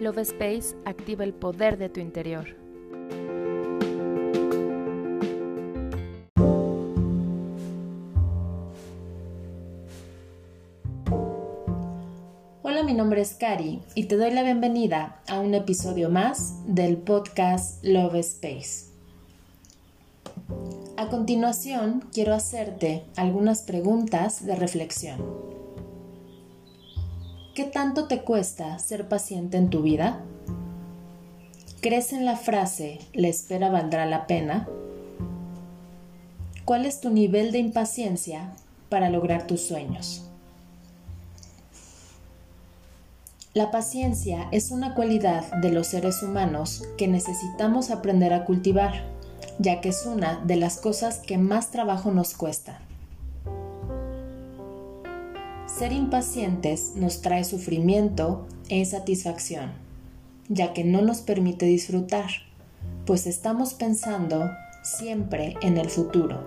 Love Space activa el poder de tu interior. Hola, mi nombre es Cari y te doy la bienvenida a un episodio más del podcast Love Space. A continuación, quiero hacerte algunas preguntas de reflexión. ¿Qué tanto te cuesta ser paciente en tu vida? ¿Crees en la frase la espera valdrá la pena? ¿Cuál es tu nivel de impaciencia para lograr tus sueños? La paciencia es una cualidad de los seres humanos que necesitamos aprender a cultivar, ya que es una de las cosas que más trabajo nos cuesta. Ser impacientes nos trae sufrimiento e insatisfacción, ya que no nos permite disfrutar, pues estamos pensando siempre en el futuro,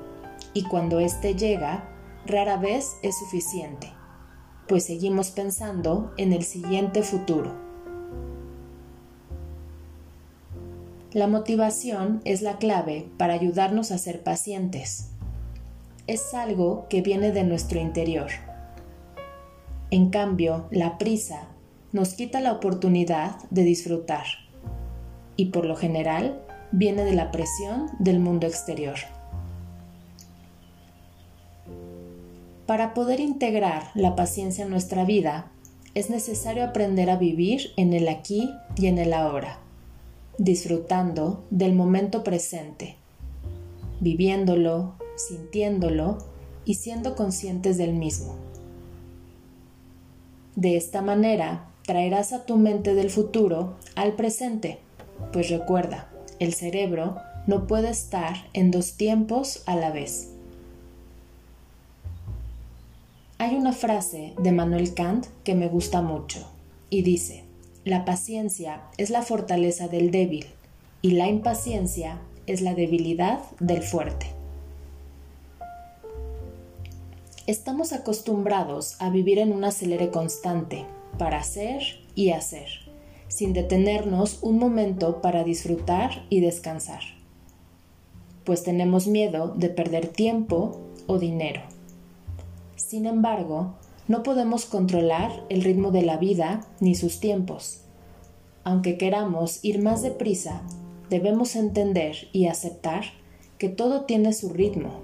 y cuando éste llega, rara vez es suficiente, pues seguimos pensando en el siguiente futuro. La motivación es la clave para ayudarnos a ser pacientes. Es algo que viene de nuestro interior en cambio, la prisa nos quita la oportunidad de disfrutar y por lo general viene de la presión del mundo exterior. Para poder integrar la paciencia en nuestra vida, es necesario aprender a vivir en el aquí y en el ahora, disfrutando del momento presente, viviéndolo, sintiéndolo y siendo conscientes del mismo. De esta manera, traerás a tu mente del futuro al presente, pues recuerda, el cerebro no puede estar en dos tiempos a la vez. Hay una frase de Manuel Kant que me gusta mucho y dice, la paciencia es la fortaleza del débil y la impaciencia es la debilidad del fuerte. Estamos acostumbrados a vivir en un acelere constante para hacer y hacer, sin detenernos un momento para disfrutar y descansar, pues tenemos miedo de perder tiempo o dinero. Sin embargo, no podemos controlar el ritmo de la vida ni sus tiempos. Aunque queramos ir más deprisa, debemos entender y aceptar que todo tiene su ritmo.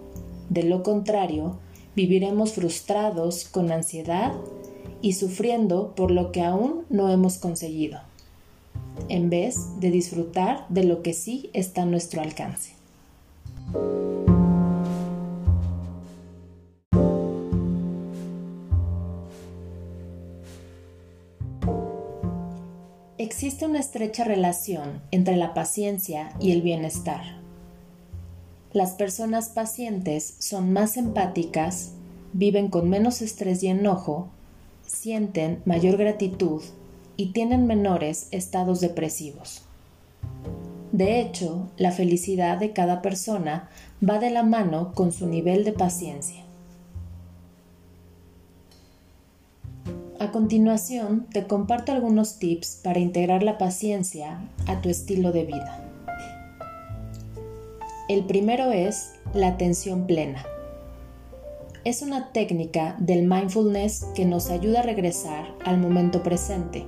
De lo contrario, viviremos frustrados, con ansiedad y sufriendo por lo que aún no hemos conseguido, en vez de disfrutar de lo que sí está a nuestro alcance. Existe una estrecha relación entre la paciencia y el bienestar. Las personas pacientes son más empáticas, viven con menos estrés y enojo, sienten mayor gratitud y tienen menores estados depresivos. De hecho, la felicidad de cada persona va de la mano con su nivel de paciencia. A continuación, te comparto algunos tips para integrar la paciencia a tu estilo de vida. El primero es la atención plena. Es una técnica del mindfulness que nos ayuda a regresar al momento presente,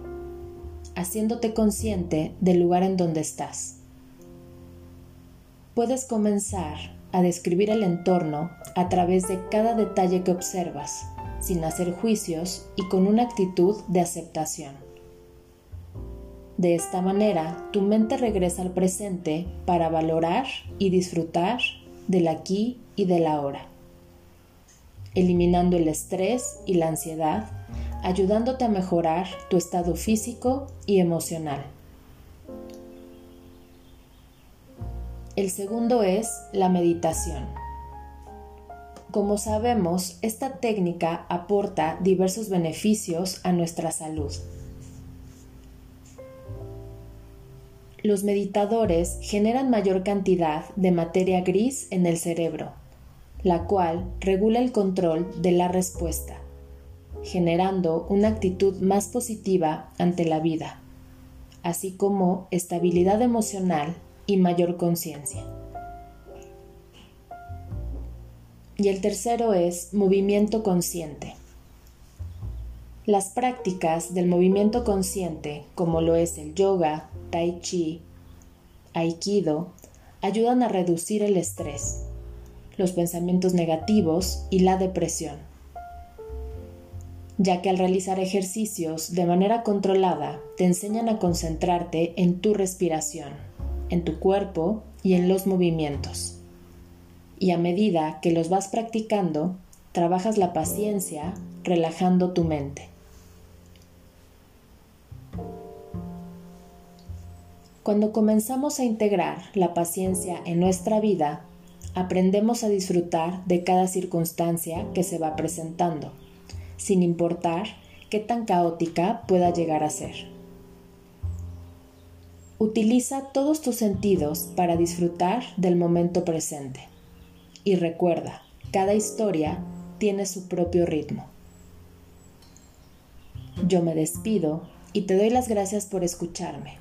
haciéndote consciente del lugar en donde estás. Puedes comenzar a describir el entorno a través de cada detalle que observas, sin hacer juicios y con una actitud de aceptación. De esta manera, tu mente regresa al presente para valorar y disfrutar del aquí y del ahora, eliminando el estrés y la ansiedad, ayudándote a mejorar tu estado físico y emocional. El segundo es la meditación. Como sabemos, esta técnica aporta diversos beneficios a nuestra salud Los meditadores generan mayor cantidad de materia gris en el cerebro, la cual regula el control de la respuesta, generando una actitud más positiva ante la vida, así como estabilidad emocional y mayor conciencia. Y el tercero es movimiento consciente. Las prácticas del movimiento consciente, como lo es el yoga, tai chi, aikido, ayudan a reducir el estrés, los pensamientos negativos y la depresión, ya que al realizar ejercicios de manera controlada te enseñan a concentrarte en tu respiración, en tu cuerpo y en los movimientos. Y a medida que los vas practicando, trabajas la paciencia relajando tu mente. Cuando comenzamos a integrar la paciencia en nuestra vida, aprendemos a disfrutar de cada circunstancia que se va presentando, sin importar qué tan caótica pueda llegar a ser. Utiliza todos tus sentidos para disfrutar del momento presente. Y recuerda, cada historia tiene su propio ritmo. Yo me despido y te doy las gracias por escucharme.